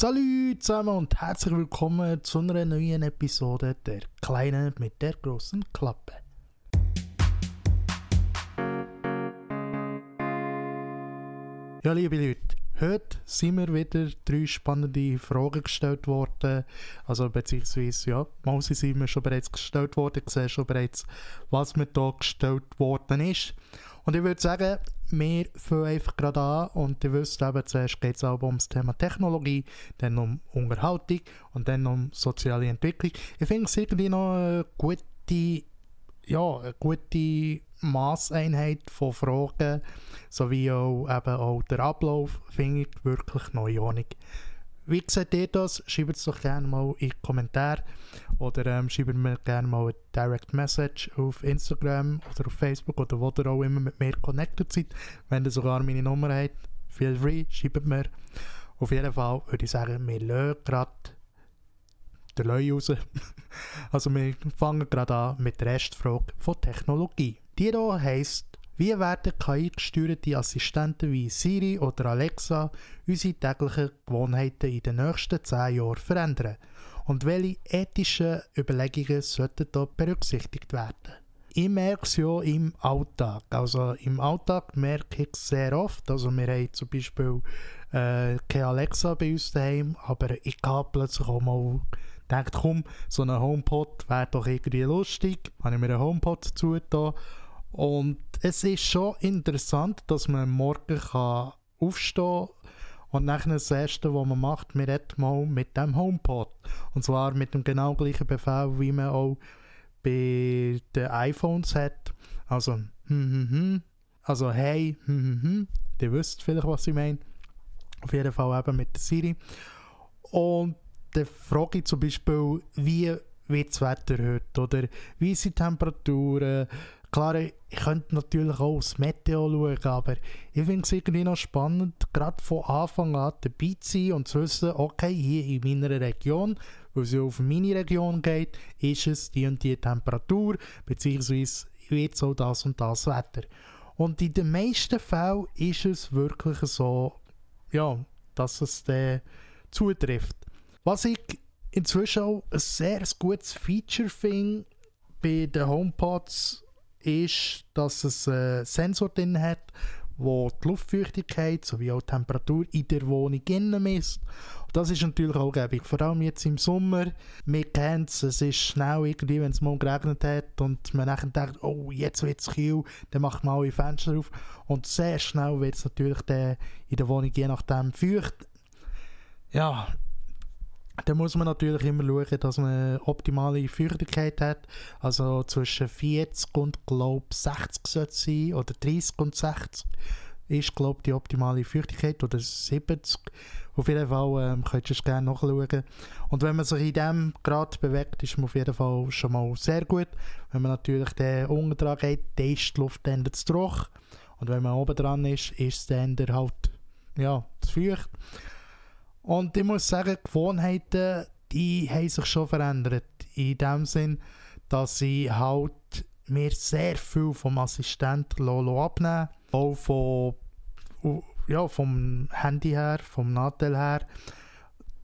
Salut zusammen und herzlich willkommen zu einer neuen Episode der Kleinen mit der großen Klappe. Ja, liebe Leute, heute sind mir wieder drei spannende Fragen gestellt worden. Also, beziehungsweise, ja, mal sind mir schon bereits gestellt worden, ich sehe schon bereits, was mir da gestellt worden ist. Und ich würde sagen, wir fangen einfach gerade an und ihr wisst eben, zuerst geht es auch um das Thema Technologie, dann um Unterhaltung und dann um soziale Entwicklung. Ich finde es irgendwie noch eine gute, ja, eine gute Maßeinheit von Fragen, sowie auch, eben auch der Ablauf, finde ich wirklich neuonig. Wie seht ihr das? Schreibt es doch gerne mal in die Kommentare oder ähm, schreibt mir gerne mal eine Direct Message auf Instagram oder auf Facebook oder wo ihr auch immer mit mir connected seid. Wenn ihr sogar meine Nummer habt, feel free, schreibt mir. Auf jeden Fall würde ich sagen, wir lassen gerade den Löwe raus. also wir fangen gerade an mit der Restfrage von Technologie. Die hier heisst, wie werden KI-gesteuerte Assistenten wie Siri oder Alexa unsere täglichen Gewohnheiten in den nächsten 10 Jahren verändern? Und welche ethischen Überlegungen sollten hier berücksichtigt werden? Ich merke es ja im Alltag. Also im Alltag merke ich es sehr oft. Also wir haben zum Beispiel äh, keine Alexa bei uns daheim, aber ich habe plötzlich auch mal gedacht, komm, so ein HomePod wäre doch irgendwie lustig. Habe ich mir einen HomePod zugetan und es ist schon interessant, dass man morgen kann aufstehen und nachher das Erste, was man macht, man redet mal mit dem HomePod. Und zwar mit dem genau gleichen Befehl, wie man auch bei den iPhones hat. Also, hm, hm, hm. Also, hey, hm, hm, hm. Ihr wisst vielleicht, was ich meine. Auf jeden Fall eben mit der Siri. Und dann frage ich zum Beispiel, wie wird das Wetter heute? Oder wie sind die Temperaturen? Klar, ich könnte natürlich auch aufs Meteo schauen, aber ich finde es irgendwie noch spannend, gerade von Anfang an dabei zu sein und zu wissen, okay, hier in meiner Region, weil es ja auf meine Region geht, ist es die und die Temperatur, beziehungsweise wird so das und das Wetter. Und in den meisten Fällen ist es wirklich so, ja, dass es dann zutrifft. Was ich inzwischen auch ein sehr gutes Feature finde bei den HomePods, ist, dass es einen Sensor drin hat, wo die Luftfeuchtigkeit sowie auch die Temperatur in der Wohnung innen misst. Das ist natürlich auch gäbig, vor allem jetzt im Sommer. Wir kennen es, es ist schnell irgendwie, wenn es mal geregnet hat und man dann denkt, oh, jetzt wird es kühl, dann macht man alle Fenster auf und sehr schnell wird es natürlich in der Wohnung je nachdem feucht. Ja, dann muss man natürlich immer schauen, dass man optimale Feuchtigkeit hat. Also zwischen 40 und glaube 60 sollte sein oder 30 und 60 ist glaube die optimale Feuchtigkeit oder 70. Auf jeden Fall ähm, könnt ihr es gerne nachschauen. Und wenn man sich in diesem Grad bewegt, ist man auf jeden Fall schon mal sehr gut. Wenn man natürlich den unten geht, dann ist die Luft dann zu trocken. Und wenn man oben dran ist, ist es dann halt ja, zu feucht. Und ich muss sagen, die Gewohnheiten, die haben sich schon verändert. In dem Sinn, dass ich halt mir sehr viel vom Assistent Lolo abnehmen Auch von, ja, vom Handy her, vom Nadel her.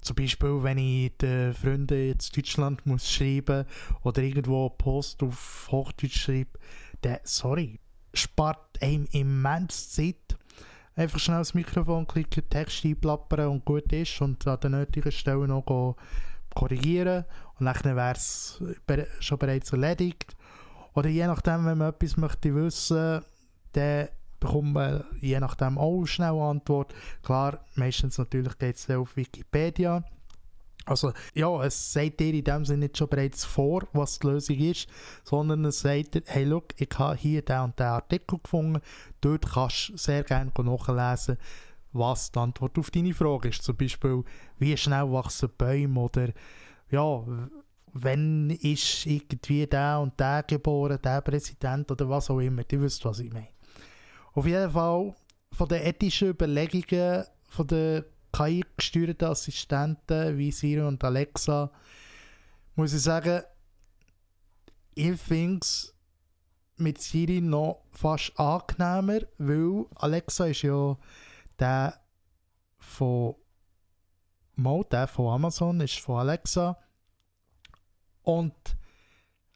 Zum Beispiel, wenn ich den Freunden in Deutschland muss schreiben oder irgendwo Post auf Hochdeutsch schreibe, dann, sorry, spart einem immens Zeit einfach schnell das Mikrofon klicken, Text einplappern und gut ist und an den nötigen Stellen noch korrigieren und dann wäre es schon bereits erledigt. Oder je nachdem, wenn man etwas möchte wissen, dann bekommt man je nachdem auch schnell eine Antwort. Klar, meistens natürlich geht es auf Wikipedia. Also ja, es sagt dir in dem Sinne nicht schon bereits vor, was die Lösung ist, sondern es sagt dir, hey look, ich habe hier den und den Artikel gefunden, dort kannst du sehr gerne nachlesen, was die Antwort auf deine Frage ist. Zum Beispiel, wie schnell wachsen Bäume oder ja, wenn ist irgendwie der und der geboren, der Präsident oder was auch immer. Du wisst, was ich meine. Auf jeden Fall von den ethischen Überlegungen von der KI-gesteuerte Assistenten wie Siri und Alexa, muss ich sagen, ich finde es mit Siri noch fast angenehmer, weil Alexa ist ja der von Mal, der von Amazon ist von Alexa. Und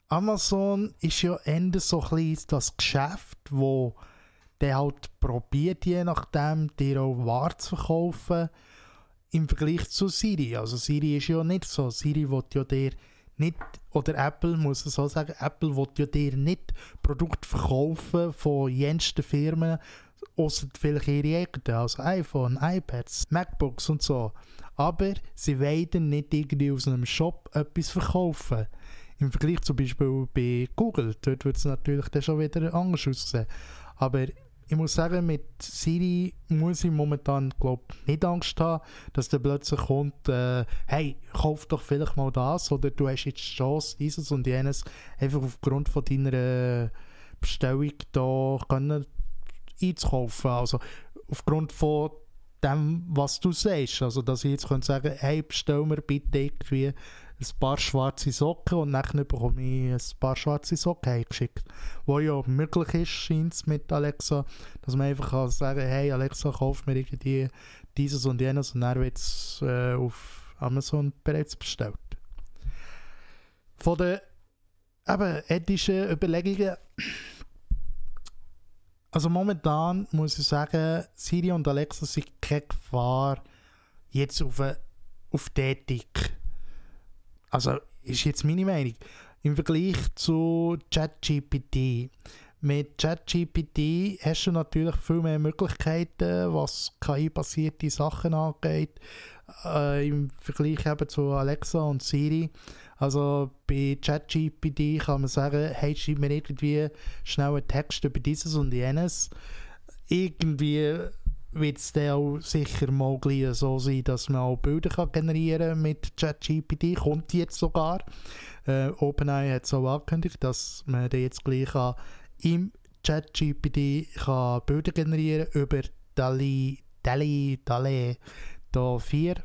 Amazon ist ja Ende so ein bisschen das Geschäft, wo der halt probiert, je nachdem, dir auch Ware zu verkaufen im Vergleich zu Siri. Also Siri ist ja nicht so. Siri will ja dir nicht, oder Apple muss ich so sagen, Apple will ja dir nicht Produkte verkaufen von jensten Firmen, außer vielleicht ihre eigenen, also iPhone, iPads, MacBooks und so. Aber sie wollen nicht irgendwie aus einem Shop etwas verkaufen. Im Vergleich zum Beispiel bei Google, dort wird es natürlich dann schon wieder anders aussehen. Aber ich muss sagen, mit Siri muss ich momentan glaub, nicht Angst haben, dass der plötzlich kommt, äh, hey, kauf doch vielleicht mal das oder du hast jetzt die Chance, dieses und jenes einfach aufgrund von deiner Bestellung da können einzukaufen. Also aufgrund von dem, was du sagst. Also dass ich jetzt könnte sagen, hey, bestell mir bitte irgendwie ein paar schwarze Socken und dann bekomme ich ein paar schwarze Socken eingeschickt. Wo ja möglich ist, scheint es mit Alexa, dass man einfach kann sagen hey Alexa, kauf mir irgendwie dieses und jenes und dann wird es äh, auf Amazon bereits bestellt. Von den eben, ethischen Überlegungen also momentan muss ich sagen, Siri und Alexa sind keine Gefahr jetzt auf, auf die Ethik. Also ist jetzt meine Meinung. Im Vergleich zu ChatGPT. Mit ChatGPT hast du natürlich viel mehr Möglichkeiten, was KI-basierte Sachen angeht, äh, im Vergleich eben zu Alexa und Siri. Also bei ChatGPT kann man sagen, hey, schreib mir irgendwie schnell einen Text über dieses und jenes. Irgendwie wird es dann auch sicher mal so sein, dass man auch Bilder kann generieren kann mit ChatGPT. Kommt jetzt sogar. Äh, OpenAI hat so angekündigt, dass man dann jetzt gleich kann im ChatGPT kann Bilder generieren über DALI, DALI, DALI, da 4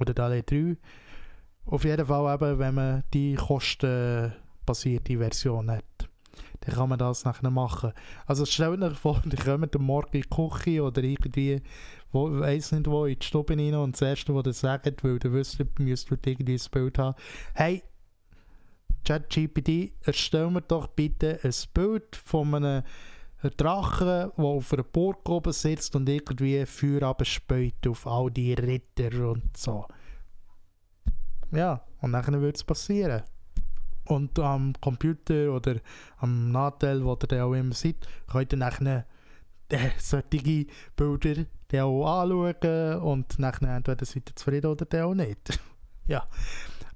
oder DALI 3. Auf jeden Fall eben, wenn man die kostenbasierte Version hat dann kann man das nachher machen. Also stellt euch vor, die kommen am Morgen in die Küche oder irgendwie, wo, weiss nicht wo, in die Stube rein und das Erste, was ihr sagt, weil ihr wisst, müsst irgendwie ein Bild haben, hey, ChatGPT, erstell mir doch bitte ein Bild von einem Drachen, der auf einer Burg oben sitzt und irgendwie Feuer abspäut auf all die Ritter und so. Ja, und dann wird es passieren und am Computer oder am Nachteil, wo ihr auch immer seid, könnt ihr nachher äh, solche Bilder auch anschauen und nachher entweder seid ihr zufrieden oder auch nicht. ja,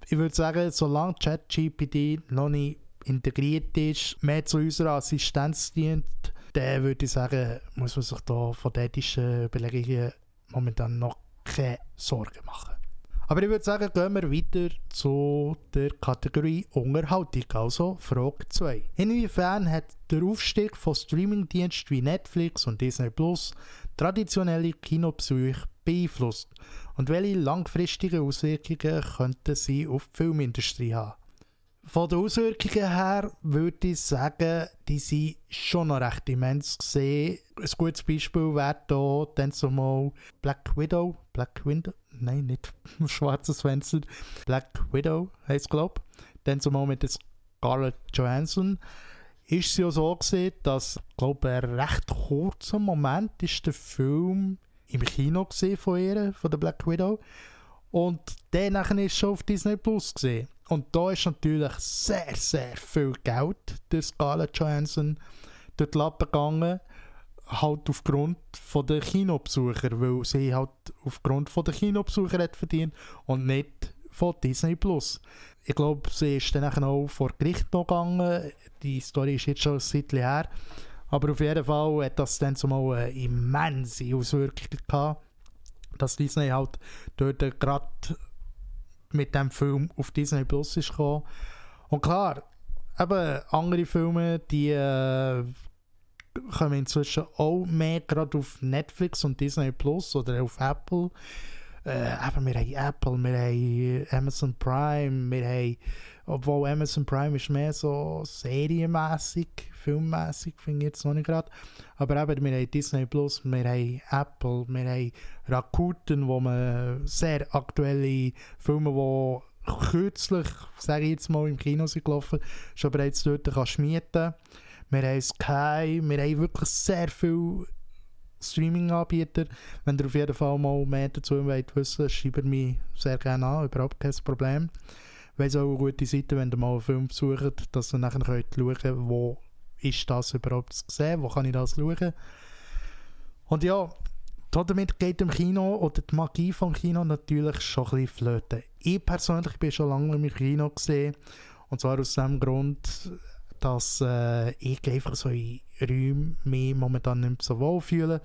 ich würde sagen, solange ChatGPT noch nicht integriert ist, mehr zu unserer Assistenz dient, dann würde ich sagen, muss man sich da von ethischen Überlegungen momentan noch keine Sorgen machen. Aber ich würde sagen, gehen wir weiter zu der Kategorie Unterhaltung, also Frage 2. Inwiefern hat der Aufstieg von Streamingdiensten wie Netflix und Disney Plus traditionelle Kinobesuche beeinflusst und welche langfristigen Auswirkungen könnten sie auf die Filmindustrie haben? Von den Auswirkungen her würde ich sagen, die sind schon noch recht immens gesehen. Ein gutes Beispiel wäre hier dann zumal Black Widow. Black Widow? nein, nicht Schwarzes Fenster, Black Widow heißt es, glaube ich. Dann zumal mit Scarlett Johansson ist es ja so gesehen, dass, glaube ich, ein recht kurzer Moment ist der Film im Kino gesehen von ihr, von der Black Widow. Und nachher ist schon auf Disney Plus gesehen. Und da ist natürlich sehr, sehr viel Geld durch Scarlett Johansson durch die Lappen gegangen halt aufgrund von der Kinobesucher, weil sie halt aufgrund von der Kinobesucher hat verdient und nicht von Disney Plus. Ich glaube, sie ist dann auch vor Gericht noch gegangen. Die Story ist jetzt schon ein Zeitchen her. Aber auf jeden Fall hat das dann zumal eine immense Auswirkung gehabt, dass Disney halt dort gerade mit dem Film auf Disney Plus ist gekommen. Und klar, eben andere Filme, die äh, kommen inzwischen auch mehr gerade auf Netflix und Disney Plus oder auf Apple äh, eben, wir haben Apple, wir haben Amazon Prime, wir haben, obwohl Amazon Prime ist mehr so serienmäßig, filmmäßig, finde ich jetzt noch nicht gerade. Aber eben, wir haben Disney Plus, wir haben Apple, wir haben Rakuten, wo man sehr aktuelle Filme, die kürzlich, sage ich jetzt mal, im Kino sind gelaufen, schon bereits dort kannst mieten. Wir haben Sky, wir haben wirklich sehr viele Streaming-Anbieter. Wenn ihr auf jeden Fall mal mehr dazu wollt wissen, schreibt mich sehr gerne an, überhaupt kein Problem. Weil es auch eine gute Seite, wenn ihr mal einen Film besucht, dass ihr nachher könnt schauen könnt, wo ist das überhaupt zu sehen, wo kann ich das schauen. Und ja, damit geht im Kino oder die Magie vom Kino natürlich schon ein bisschen flöten. Ich persönlich bin schon lange im Kino gesehen und zwar aus dem Grund, dass äh, ich einfach so in Räumen mich momentan nicht so wohl fühle.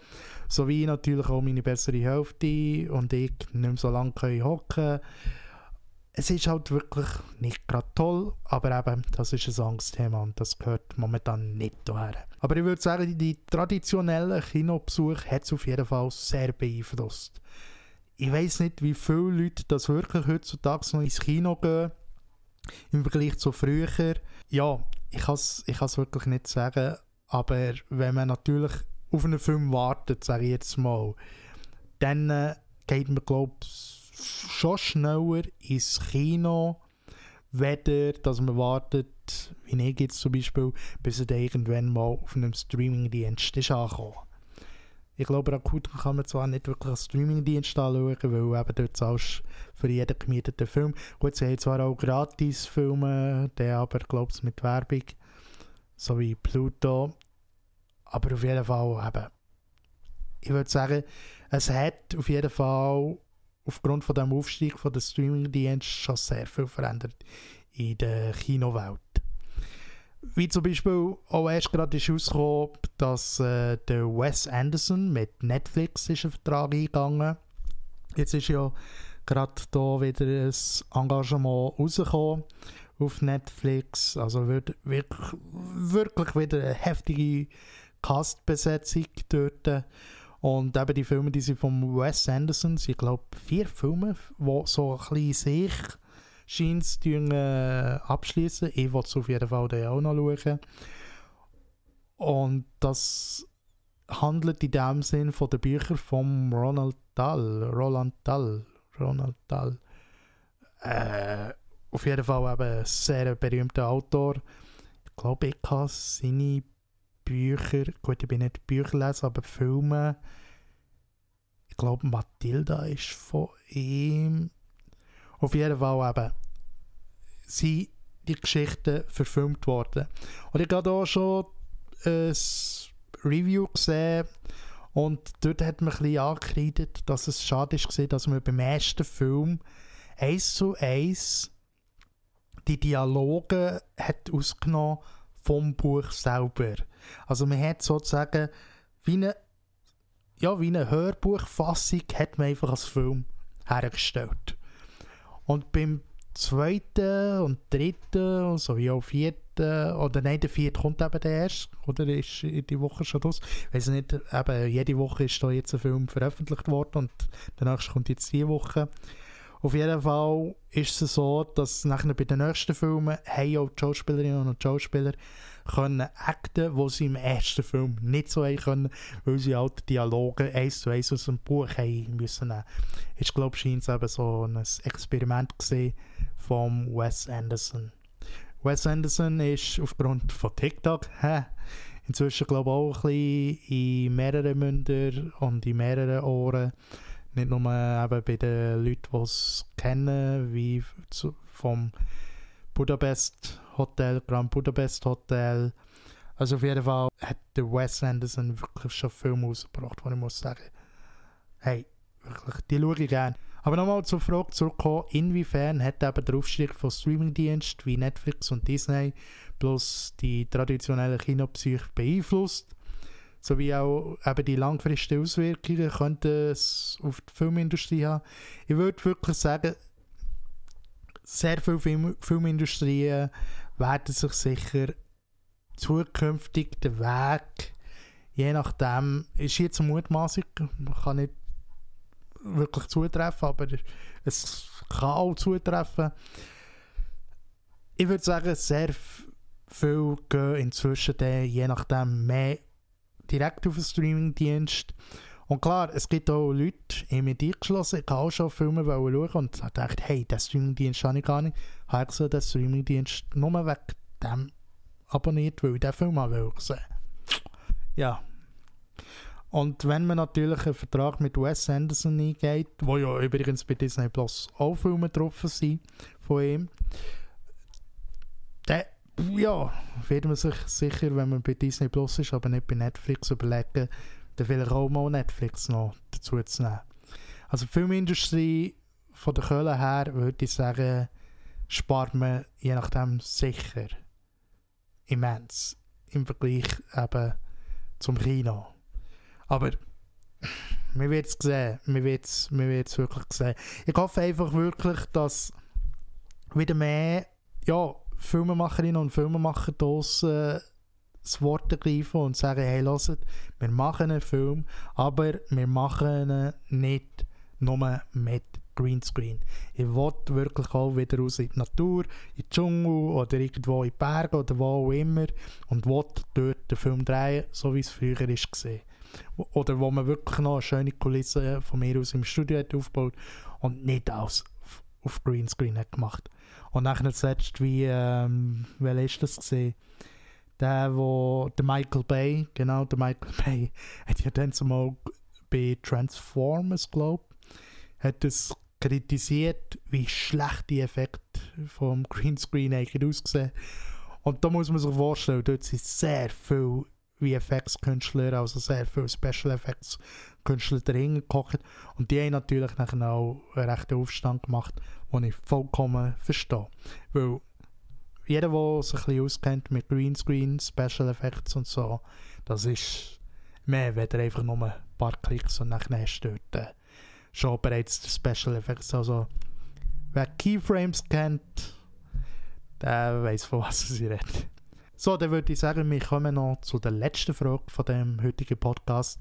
So wie natürlich auch meine bessere Hälfte und ich nicht so lange hocken können. Es ist halt wirklich nicht gerade toll, aber eben, das ist ein Angstthema und das gehört momentan nicht daher. Aber ich würde sagen, die traditionellen Kinobesuche hat es auf jeden Fall sehr beeinflusst. Ich weiß nicht, wie viele Leute das wirklich heutzutage noch ins Kino gehen, im Vergleich zu früher. Ja, ich kann es ich wirklich nicht sagen, aber wenn man natürlich auf einen Film wartet, sage ich jetzt mal, dann äh, geht man, glaube ich, schon schneller ins Kino, weder dass man wartet, wie ich jetzt zum Beispiel, bis er irgendwann mal auf einem Streamingdienst ist angekommen. Ich glaube, akut kann man zwar nicht wirklich einen Streamingdienst anschauen, weil eben dort zahlst für jeden gemieteten Film. Gut, sie haben zwar auch Gratis-Filme, der aber, glaube ich, mit Werbung, so wie Pluto. Aber auf jeden Fall eben, ich würde sagen, es hat auf jeden Fall aufgrund von dem Aufstieg von der Streamingdienst schon sehr viel verändert in der Kinowelt. Wie zum Beispiel auch erst gerade ist rausgekommen, dass äh, der Wes Anderson mit Netflix ist einen Vertrag eingegangen. Jetzt ist ja gerade da wieder ein Engagement rausgekommen auf Netflix. Also wird wirklich, wirklich wieder eine heftige Castbesetzung dort. Und eben die Filme, die sind von Wes Anderson, ich glaube vier Filme, die so ein bisschen sich scheint äh, abschließen. Ich will es auf jeden Fall auch noch schauen. Und das handelt in dem Sinn von den Büchern von Ronald Dahl. Roland Dahl. Ronald Dahl. Äh, auf jeden Fall eben ein sehr berühmter Autor. Ich glaube, ich kann seine Bücher, gut, ich bin nicht Bücherleser, aber Filme. Ich glaube, Matilda ist von ihm. Auf jeden Fall eben sind die Geschichten verfilmt worden. Und ich habe hier schon ein Review gesehen und dort hat man ein bisschen angekreidet, dass es schade war, dass man beim ersten Film eins zu eins die Dialoge hat ausgenommen vom Buch selber. Also man hat sozusagen wie eine, ja, wie eine Hörbuchfassung hat man einfach als Film hergestellt. Und beim zweiten und dritten und so wie auch vierten, oder nein, der vierte kommt eben der erst, oder ist die Woche schon los? Ich weiß nicht, eben, jede Woche ist da jetzt ein Film veröffentlicht worden und danach kommt jetzt diese Woche. Auf jeden Fall ist es so, dass nachher bei den nächsten Filmen haben auch die Schauspielerinnen und Schauspieler können acten, wo sie im ersten Film nicht so haben können, weil sie halt Dialoge eins zu eins aus dem Buch haben müssen nehmen. Ich glaube, scheint es eben so ein Experiment gesehen von Wes Anderson. Wes Anderson ist aufgrund von TikTok hä, inzwischen glaube ich auch ein bisschen in mehreren Mündern und in mehreren Ohren nicht nur eben bei den Leuten, die es kennen, wie vom Budapest Hotel, Grand Budapest Hotel. Also auf jeden Fall hat der Wes Anderson wirklich schon Filme rausgebracht, wo ich muss sagen, hey, wirklich, die schaue ich gerne. Aber nochmal zur Frage zurückkommen, inwiefern hat eben der Aufstieg von Streamingdiensten wie Netflix und Disney plus die traditionellen Kinopsyche beeinflusst? Sowie auch eben die langfristigen Auswirkungen könnten es auf die Filmindustrie haben. Ich würde wirklich sagen, sehr viele Film Filmindustrien werden sich sicher zukünftig den Weg, je nachdem, ist jetzt eine Mutmaßung, man kann nicht wirklich zutreffen, aber es kann auch zutreffen. Ich würde sagen, sehr viel gehen inzwischen je nachdem mehr direkt auf den Streamingdienst. Und klar, es gibt auch Leute, ich mit eingeschlossen, ich habe auch schon Filme schauen und dachte, hey, den Streamingdienst habe ich gar nicht. Habe ich so den Streamingdienst nur wegen dem abonniert, weil ich den Film mal sehen Ja. Und wenn man natürlich einen Vertrag mit Wes Anderson eingeht, wo ja übrigens bei Disney Plus auch Filme getroffen sind von ihm, dann ja, wird man sich sicher, wenn man bei Disney Plus ist, aber nicht bei Netflix, überlegen, dann vielleicht auch mal Netflix noch dazu zu nehmen. Also die Filmindustrie von der Köln her, würde ich sagen, spart man je nachdem sicher immens im Vergleich eben zum Kino. Aber wir werden es sehen. Wir werden es wirklich sehen. Ich hoffe einfach wirklich, dass wieder mehr ja, Filmemacherinnen und Filmemacher draussen das Wort ergreifen und sagen, hey, hört, wir machen einen Film, aber wir machen ihn nicht nur mit Greenscreen. Ich will wirklich auch wieder raus in die Natur, in den Dschungel oder irgendwo in die Berge oder wo auch immer und will dort den Film drehen, so wie es früher war. Oder wo man wirklich noch eine schöne Kulisse von mir aus im Studio hat aufgebaut und nicht alles auf Greenscreen hat gemacht. Und nachher zuletzt, wie, ähm, wer ist das gesehen? Der, wo, der Michael Bay, genau, der Michael Bay, hat ja dann zumal bei Transformers, glaube hat es kritisiert, wie schlecht die Effekte vom Greenscreen eigentlich aussehen. Und da muss man sich vorstellen, dort sind sehr viele VFX-Künstler, also sehr viele Special Effects Künstler dahinter gekocht. Und die haben natürlich auch einen rechten Aufstand gemacht, den ich vollkommen verstehe. Weil jeder, der sich ein bisschen auskennt mit Greenscreen, Special Effects und so, das ist mehr, wenn einfach nur ein paar Klicks und dann hast du dort äh, schon bereits die Special Effects. Also, wer Keyframes kennt, der weiß, von was sie redet. So, dann würde ich sagen, wir kommen noch zu der letzten Frage von dem heutigen Podcast,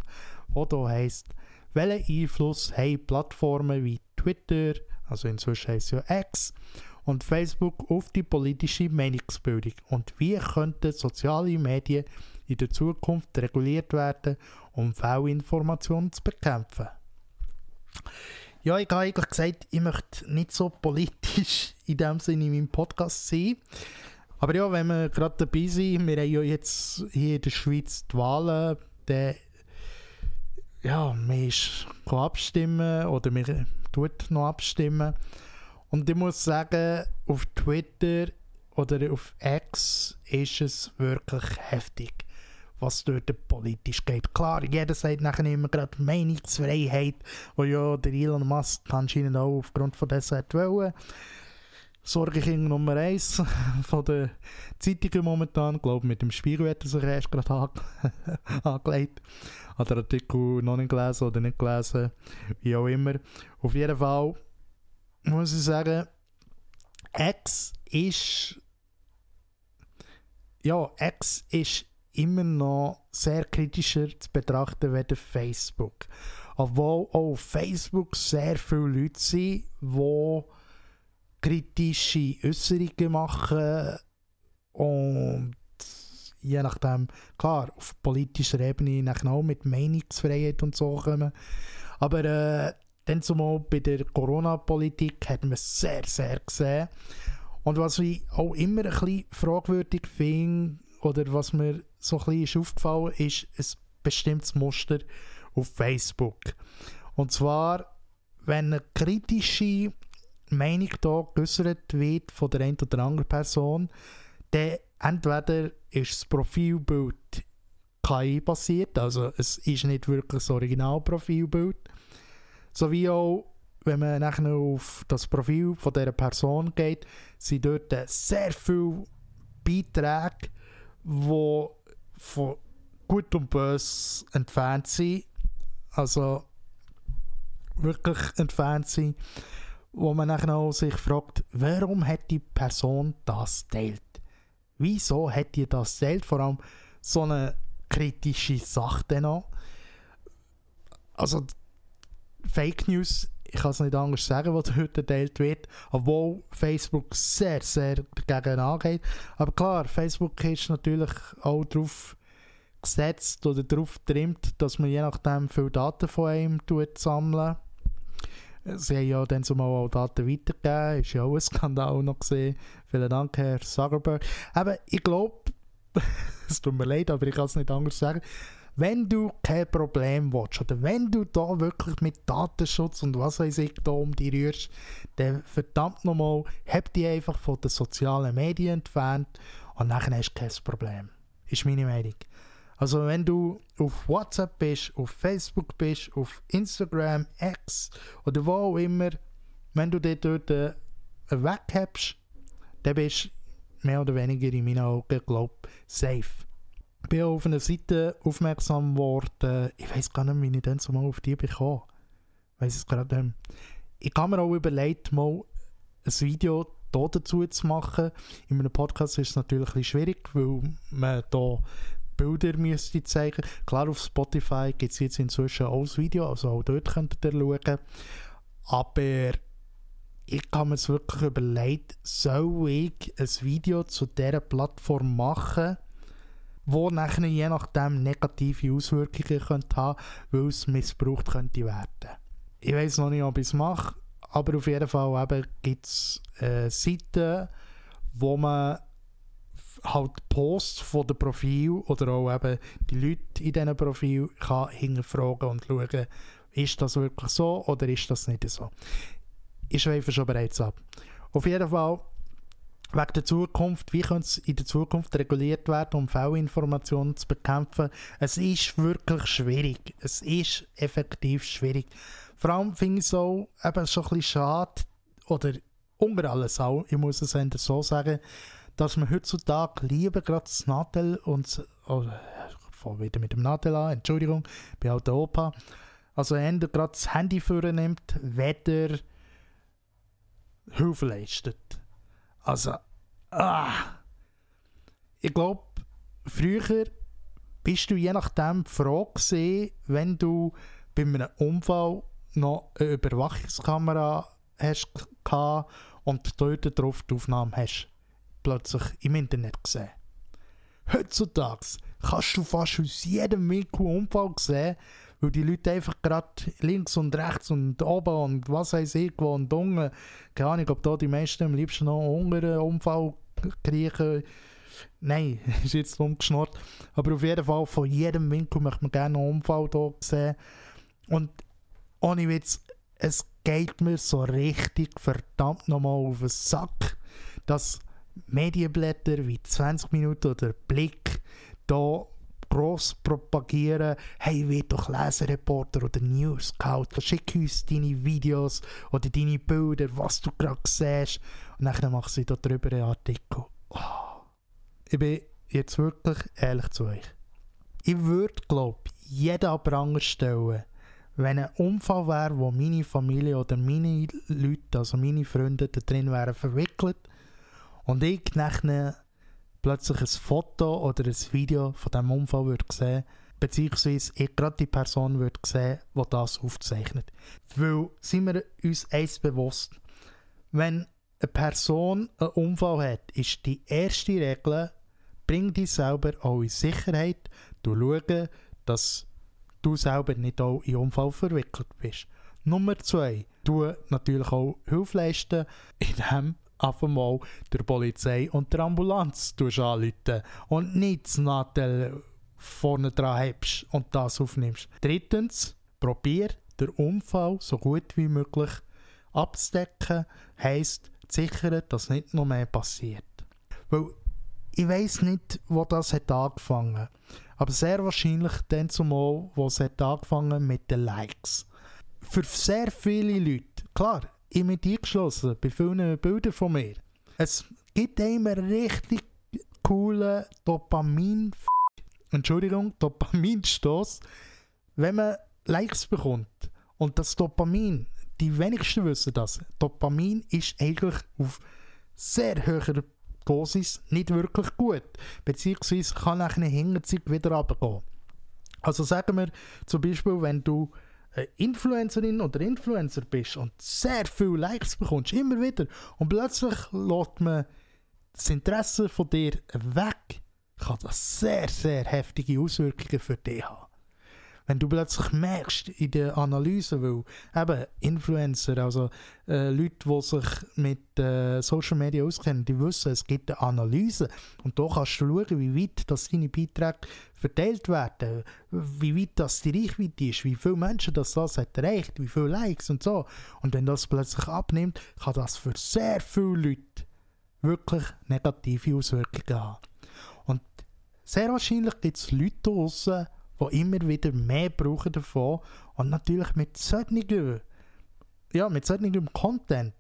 die hier heisst, welchen Einfluss haben Plattformen wie Twitter, also inzwischen heisst es ja X, und Facebook auf die politische Meinungsbildung und wie könnten soziale Medien in der Zukunft reguliert werden, um Fehlinformationen zu bekämpfen? Ja, ich habe eigentlich gesagt, ich möchte nicht so politisch in dem Sinne in meinem Podcast sein. Aber ja, wenn wir gerade dabei sind, wir haben ja jetzt hier in der Schweiz die Wahlen, dann ja, man ist abstimmen oder man tut noch abstimmen. Und ich muss sagen, auf Twitter oder auf X ist es wirklich heftig, was dort politisch geht. Klar, jeder sagt nachher immer gerade Meinungsfreiheit, wo ja der Elon Musk anscheinend auch aufgrund von dessen hat wollen. Sorgekind Nummer 1 von den Zeitungen momentan. Ich glaube, mit dem Spiegel hat er sich erst gerade angelegt. Hat der Artikel noch nicht gelesen oder nicht gelesen, wie auch immer. Auf jeden Fall muss ich sagen, X ist. Ja, X ist immer noch sehr kritischer zu betrachten als Facebook. Obwohl auch Facebook sehr viele Leute sind, die kritische Äußerungen machen und je nachdem, klar, auf politischer Ebene auch mit Meinungsfreiheit und so kommen. Aber äh, dann zumal bei der Corona-Politik hat man es sehr, sehr gesehen. Und was ich auch immer ein bisschen fragwürdig finde, oder was mir so ein bisschen ist aufgefallen ist, ein bestimmtes Muster auf Facebook. Und zwar, wenn eine kritische Meinung da geäußert wird von der einen oder anderen Person, dann entweder ist das Profilbild KI basiert, also es ist nicht wirklich das Originalprofilbild, sowie auch, wenn man nachher auf das Profil von dieser Person geht, sind dort sehr viele Beiträge, die von gut und böse entfernt sind, also wirklich entfernt sind wo man dann auch sich fragt, warum hat die Person das teilt? Wieso hat die das teilt? Vor allem so eine kritische Sache noch. Also Fake News, ich kann es nicht anders sagen, was heute geteilt wird, obwohl Facebook sehr, sehr dagegen angeht. Aber klar, Facebook ist natürlich auch darauf gesetzt oder darauf getrimmt, dass man je nachdem viele Daten von einem sammeln Sie haben ja dann zumal auch Daten weitergegeben, ist ja auch ein Skandal noch gesehen. Vielen Dank, Herr Zuckerberg. Aber ich glaube, es tut mir leid, aber ich kann es nicht anders sagen, wenn du kein Problem willst oder wenn du da wirklich mit Datenschutz und was weiß ich da um die rührst, dann verdammt nochmal, hab die einfach von den sozialen Medien entfernt und dann hast du kein Problem. Ist meine Meinung. Also wenn du auf WhatsApp bist, auf Facebook bist, auf Instagram, X oder wo auch immer, wenn du dich dort äh, weghebst, dann bist du mehr oder weniger in meinen Augen, glaube safe. Ich bin auf einer Seite aufmerksam geworden, ich weiß gar nicht, wie ich dann so mal auf die bekomme. Ich weiß es gerade nicht. Ich habe mir auch überlegt, mal ein Video dazu zu machen. In einem Podcast ist es natürlich ein schwierig, weil man da Bilder müsste zeigen. Klar, auf Spotify gibt es jetzt inzwischen auch das Video, also auch dort könnt ihr schauen. Aber ich habe mir wirklich überlegt, soll ich ein Video zu dieser Plattform machen, wo nachher je nachdem negative Auswirkungen könnte haben weil es missbraucht könnte werden. Ich weiß noch nicht, ob ich es mache, aber auf jeden Fall gibt es äh, Seiten, wo man halt Posts von dem Profil oder auch eben die Leute in diesem Profil kann hinterfragen und schauen, ist das wirklich so oder ist das nicht so. Ich schweife schon bereits ab. Auf jeden Fall, wegen der Zukunft, wie könnte es in der Zukunft reguliert werden, um Fehlinformationen zu bekämpfen? Es ist wirklich schwierig. Es ist effektiv schwierig. Vor allem finde ich es auch eben schon ein bisschen schade, oder unter alles auch, ich muss es so sagen, dass man heutzutage lieber gerade das Nadel und oh, ich fange wieder mit dem Nadel an, Entschuldigung, ich bin halt der Opa, also eher gerade das Handy nimmt, weder Hilfe leistet. Also, ah, ich glaube, früher bist du je nachdem froh gewesen, wenn du bei einem Unfall noch eine Überwachungskamera hast und dort drauf die Aufnahme hast plötzlich im Internet gesehen. Heutzutage kannst du fast aus jedem Winkel Unfall sehen, weil die Leute einfach gerade links und rechts und oben und was weiß ich wo und unten, keine Ahnung, ob da die meisten am liebsten noch unter einen Unfall kriechen. Nein, ist jetzt umgeschnurrt. Aber auf jeden Fall, von jedem Winkel möchte man gerne einen Unfall hier sehen. Und ohne Witz, es geht mir so richtig verdammt nochmal auf den Sack, dass Medienblätter wie 20 Minuten oder Blick da gross propagieren, hey, wird doch Lesereporter oder News Scout, schick uns deine Videos oder deine Bilder, was du gerade siehst und dann machen sie darüber einen Artikel. Oh. Ich bin jetzt wirklich ehrlich zu euch. Ich würde, glaube jeden an Pranger stellen, wenn ein Unfall wäre, wo meine Familie oder meine Leute, also meine Freunde da drin wären verwickelt und ich nachher plötzlich ein Foto oder ein Video von diesem Unfall würde sehen, beziehungsweise ich gerade die Person würde sehen, die das aufzeichnet. Weil, sind wir uns eins bewusst, wenn eine Person einen Unfall hat, ist die erste Regel, bring dich selber auch in Sicherheit, du schauen, dass du selber nicht auch in Unfall verwickelt bist. Nummer zwei, du natürlich auch Hilfe leisten, indem auf einmal der Polizei und der Ambulanz anrufen und nicht das Nadel vorne dran hast und das aufnimmst. Drittens, probier den Unfall so gut wie möglich abzudecken, heisst sichern, dass nicht noch mehr passiert. Weil ich weiß nicht, wo das hat angefangen aber sehr wahrscheinlich dann zumal, wo es hat angefangen mit den Likes. Für sehr viele Leute, klar, ich mit eingeschlossen, bei vielen Bildern von mir. Es gibt einem richtig coolen Dopamin... Entschuldigung, Dopaminstoß, wenn man Likes bekommt. Und das Dopamin, die wenigsten wissen das, Dopamin ist eigentlich auf sehr hoher Dosis nicht wirklich gut. Beziehungsweise kann nach einer Hinterzeit wieder runtergehen. Also sagen wir zum Beispiel, wenn du Influencerin oder Influencer bist und sehr viele Likes bekommst, immer wieder, und plötzlich lässt man das Interesse von dir weg, kann das sehr, sehr heftige Auswirkungen für dich haben wenn du plötzlich merkst in der Analyse, weil eben Influencer, also äh, Leute, die sich mit äh, Social Media auskennen, die wissen, es gibt eine Analyse und da kannst du schauen, wie weit das deine Beiträge verteilt werden, wie weit das die Reichweite ist, wie viele Menschen das, das hat erreicht, wie viele Likes und so. Und wenn das plötzlich abnimmt, kann das für sehr viele Leute wirklich negative Auswirkungen haben. Und sehr wahrscheinlich gibt es Leute draussen, die immer wieder mehr brauchen davon und natürlich mit solchen, ja, mit solchem Content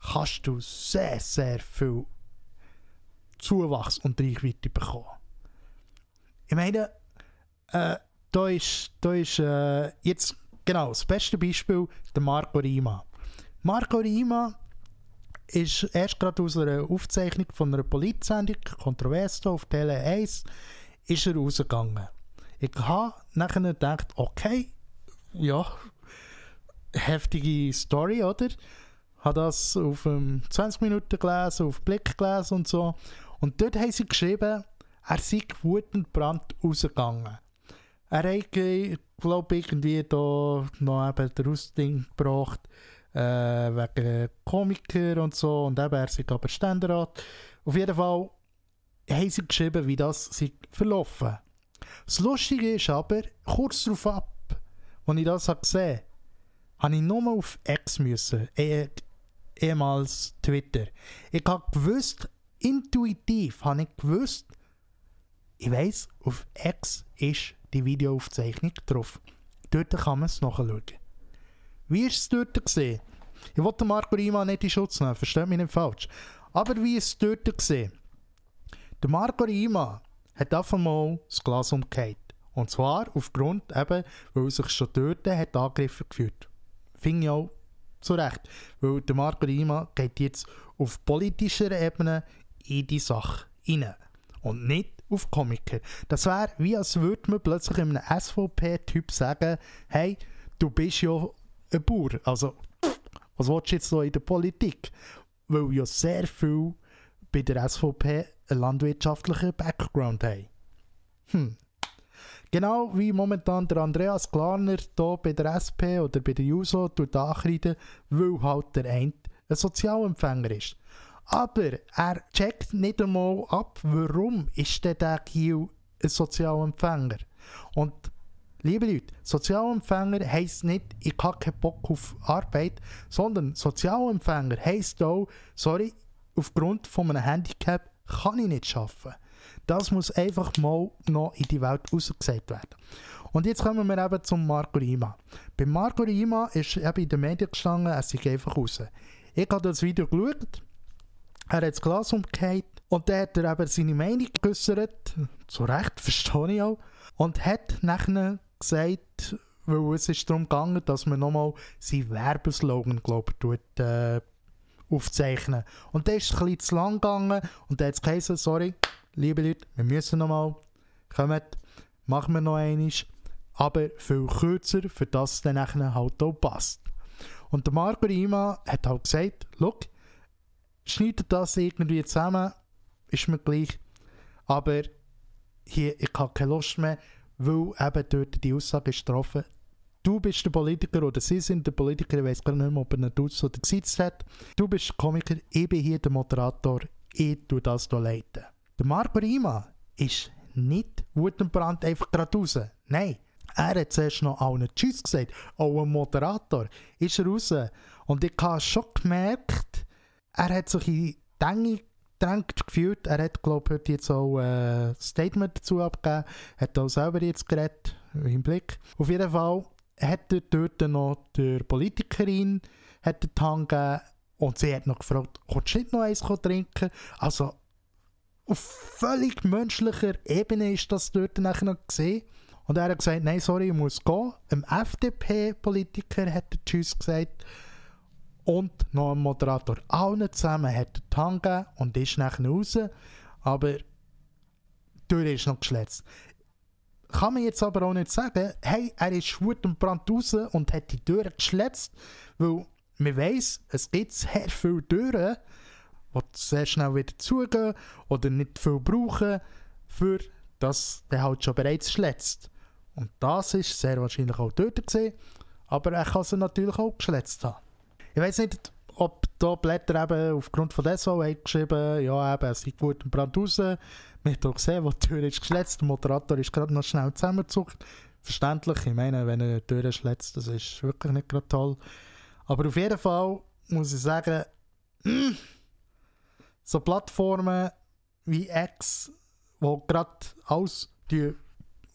kannst du sehr, sehr viel Zuwachs und Reichweite bekommen. Ich meine, äh, da ist, da ist äh, jetzt genau das beste Beispiel der Marco Rima. Marco Rima ist erst gerade aus einer Aufzeichnung von einer Polizsendung, Kontroverse auf Tele 1, ist er rausgegangen. Ich habe nachher gedacht, okay, ja, heftige Story, oder? Habe das auf um, 20 Minuten gelesen, auf Blick gelesen und so. Und dort haben sie geschrieben, er sei wutend Brand rausgegangen. Er hat, glaube ich, irgendwie da noch eben den Ausding gebracht, äh, wegen Komiker und so. Und eben, er sei aber Ständerat. Auf jeden Fall haben sie geschrieben, wie das sei verlaufen das Lustige ist aber, kurz darauf ab, als ich das gesehen habe, habe ich nur auf X müssen, eh, ehemals Twitter. Ich habe gewusst, intuitiv habe ich gewusst, ich weiss, auf X ist die Videoaufzeichnung drauf. Dort kann man es nachschauen. Wie ist es dort gesehen? Ich wollte Marco Rima nicht in Schutz nehmen, versteht mich nicht falsch. Aber wie ist es dort gesehen? Der Marco Rima hat einfach mal das Glas umgekehrt. Und zwar aufgrund eben, weil er sich schon dort hat Angriffe geführt. Finde ich auch zu Recht. Weil der Marco Rima geht jetzt auf politischer Ebene in die Sache rein. Und nicht auf Komiker. Das wäre wie als würde man plötzlich einem SVP-Typ sagen, hey, du bist ja ein Bauer. Also, was willst du jetzt so in der Politik? Weil ja sehr viel bei der SVP einen landwirtschaftlichen Background haben. Hm. Genau wie momentan der Andreas Klarner hier bei der SP oder bei der JUSO ankreiden, weil halt der eine ein Sozialempfänger ist. Aber er checkt nicht einmal ab, warum ist der, der Kiel ein Sozialempfänger. Und liebe Leute, Sozialempfänger heisst nicht, ich habe keinen Bock auf Arbeit, sondern Sozialempfänger heisst auch, sorry, aufgrund von einem Handicap kann ich nicht schaffen. Das muss einfach mal noch in die Welt rausgesagt werden. Und jetzt kommen wir eben zum Marco Rima. Bei Marco Rima ist eben in den Medien gestanden, er sei einfach raus. Ich habe das Video geschaut, er hat das Glas umgekehrt und dann hat er eben seine Meinung geäußert, zu Recht, verstehe ich auch, und hat nachher gesagt, weil es ist darum gegangen, dass man nochmal seinen Werbeslogan, glaube ich, äh, aufzeichnen. Und dann ist ein bisschen zu lang gegangen und dann hat es geheißen, sorry, liebe Leute, wir müssen nochmal, kommt, machen wir noch einmal, aber viel kürzer, für das es dann halt auch passt. Und der Marco Rima hat halt gesagt, look, schneidet das irgendwie zusammen, ist mir gleich, aber hier, ich habe keine Lust mehr, weil eben dort die Aussage ist getroffen, du bist der Politiker oder sie sind der Politiker, ich weiß gar nicht mehr, ob er einen Dutz oder gesetzt hat. Du bist der Komiker, ich bin hier der Moderator, ich tue das hier leiten. Der Marco Rima ist nicht Wutentbrand einfach gerade raus. Nein, er hat zuerst noch allen Tschüss gesagt. Auch ein Moderator ist raus. Und ich habe schon gemerkt, er hat sich in Dinge gedrängt gefühlt. Er hat, glaube ich, jetzt auch ein Statement dazu abgegeben. Hat auch selber jetzt geredet, im Blick. Auf jeden Fall hat dort noch der Politikerin hat den gegeben und sie hat noch gefragt, kannst du nicht noch eins trinken? Also auf völlig menschlicher Ebene ist das dort noch gesehen. Und er hat gesagt, nein, sorry, ich muss gehen. Ein FDP-Politiker hat er Tschüss gesagt. Und noch ein Moderator. Allen zusammen hat er Tang und ist nachher raus. Aber die Tür ist noch geschletzt kann man jetzt aber auch nicht sagen, hey, er ist Wut und Brand raus und hat die Türen geschletzt, weil man weiss, es gibt sehr viele Türen, die sehr schnell wieder zugehen oder nicht viel brauchen, für das der halt schon bereits schletzt. Und das ist sehr wahrscheinlich auch dort gesehen, aber er kann sie natürlich auch geschletzt haben. Ich weiß nicht, ob da Blätter eben aufgrund von dem so geschrieben ja eben, es sieht gut und Brand raus. Man hat gesehen, wo die Tür ist geschletzt, der Moderator ist gerade noch schnell zusammengezuckt. Verständlich, ich meine, wenn er eine Tür schletzt, das ist wirklich nicht gerade toll. Aber auf jeden Fall muss ich sagen, so Plattformen wie X, die gerade alles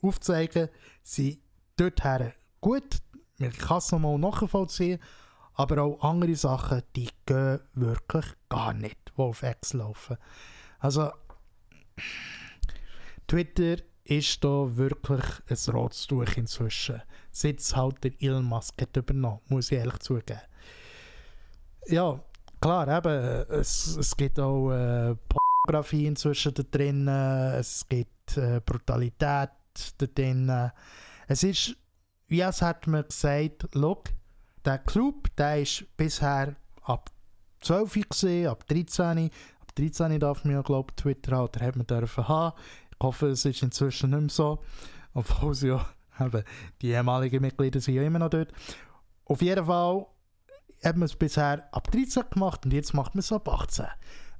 aufzeigen, sind dorthin gut. Man kann es nochmal nachvollziehen, aber auch andere Sachen, die gehen wirklich gar nicht, die auf X laufen. Also, Twitter ist da wirklich ein rotes Tuch inzwischen. Seit es halt der Elon Musk hat übernommen, muss ich ehrlich zugeben. Ja, klar, eben, es, es gibt auch äh, Pornografie inzwischen da drin, es gibt äh, Brutalität da drin. Es ist, wie als hätte man gesagt, look, der Club, der ist bisher ab 12 gesehen, ab 13. Ab 13 darf man ja, glaube Twitter oder hat man dürfen haben. Ich hoffe, es ist inzwischen nicht mehr so. Obwohl sie ja, eben, die ehemaligen Mitglieder sind ja immer noch dort. Auf jeden Fall hat man es bisher ab 13 gemacht und jetzt macht man es ab 18.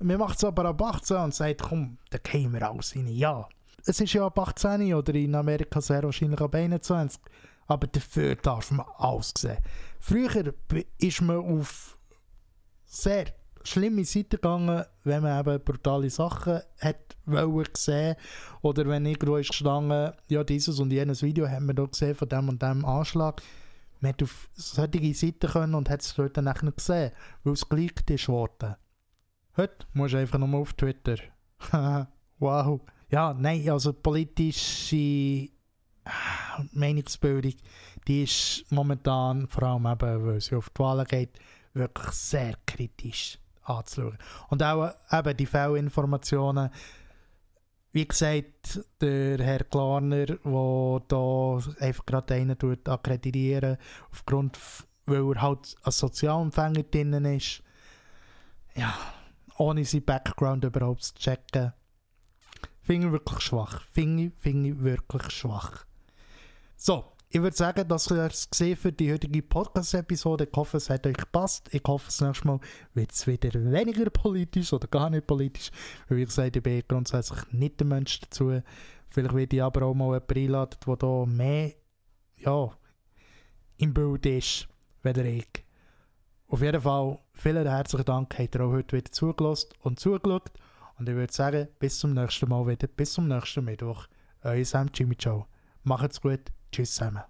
Man macht es aber ab 18 und sagt, komm, da gehen wir alles rein. Ja, es ist ja ab 18 oder in Amerika sehr wahrscheinlich ab 21. Aber dafür darf man alles sehen. Früher ist man auf sehr schlimme Seiten gegangen, wenn man eben brutale Sachen hat wollen oder wenn irgendwo ist gestanden, ja dieses und jenes Video haben wir da gesehen von dem und dem Anschlag man hat auf solche Seiten können und hat es dort dann nicht gesehen, weil es geleakt ist worden. Heute musst du einfach nochmal auf Twitter. wow. Ja, nein, also politische Meinungsbildung, die ist momentan, vor allem eben, weil sie auf die Wahlen geht, wirklich sehr kritisch anzuschauen. Und auch eben die Fehlinformationen, wie gesagt, der Herr Klarner, der da einfach gerade einen tut akkreditieren, aufgrund, weil er halt als Sozialempfänger drin ist, ja, ohne seinen Background überhaupt zu checken, finde ich wirklich schwach. Finde ich, finde ich wirklich schwach. So, ich würde sagen, dass ihr es für die heutige Podcast-Episode. Ich hoffe, es hat euch gepasst. Ich hoffe, das nächste Mal wird es wieder weniger politisch oder gar nicht politisch. Weil, wie gesagt, ich bin grundsätzlich nicht der Mensch dazu. Vielleicht werde ich aber auch mal jemanden einladen, der da mehr ja, im Bild ist, weder ich. Auf jeden Fall, vielen herzlichen Dank, habt ihr auch heute wieder zugelassen und zugeschaut. Und ich würde sagen, bis zum nächsten Mal wieder, bis zum nächsten Mittwoch. Euer Sam Jimmy Joe. Macht's gut. Tschüss zusammen.